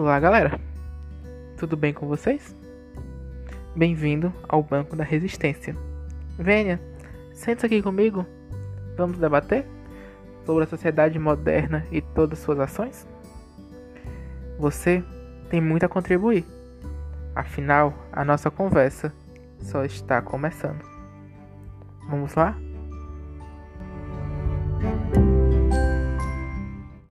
Olá, galera. Tudo bem com vocês? Bem-vindo ao Banco da Resistência. Venha, sente aqui comigo. Vamos debater sobre a sociedade moderna e todas suas ações? Você tem muito a contribuir. Afinal, a nossa conversa só está começando. Vamos lá?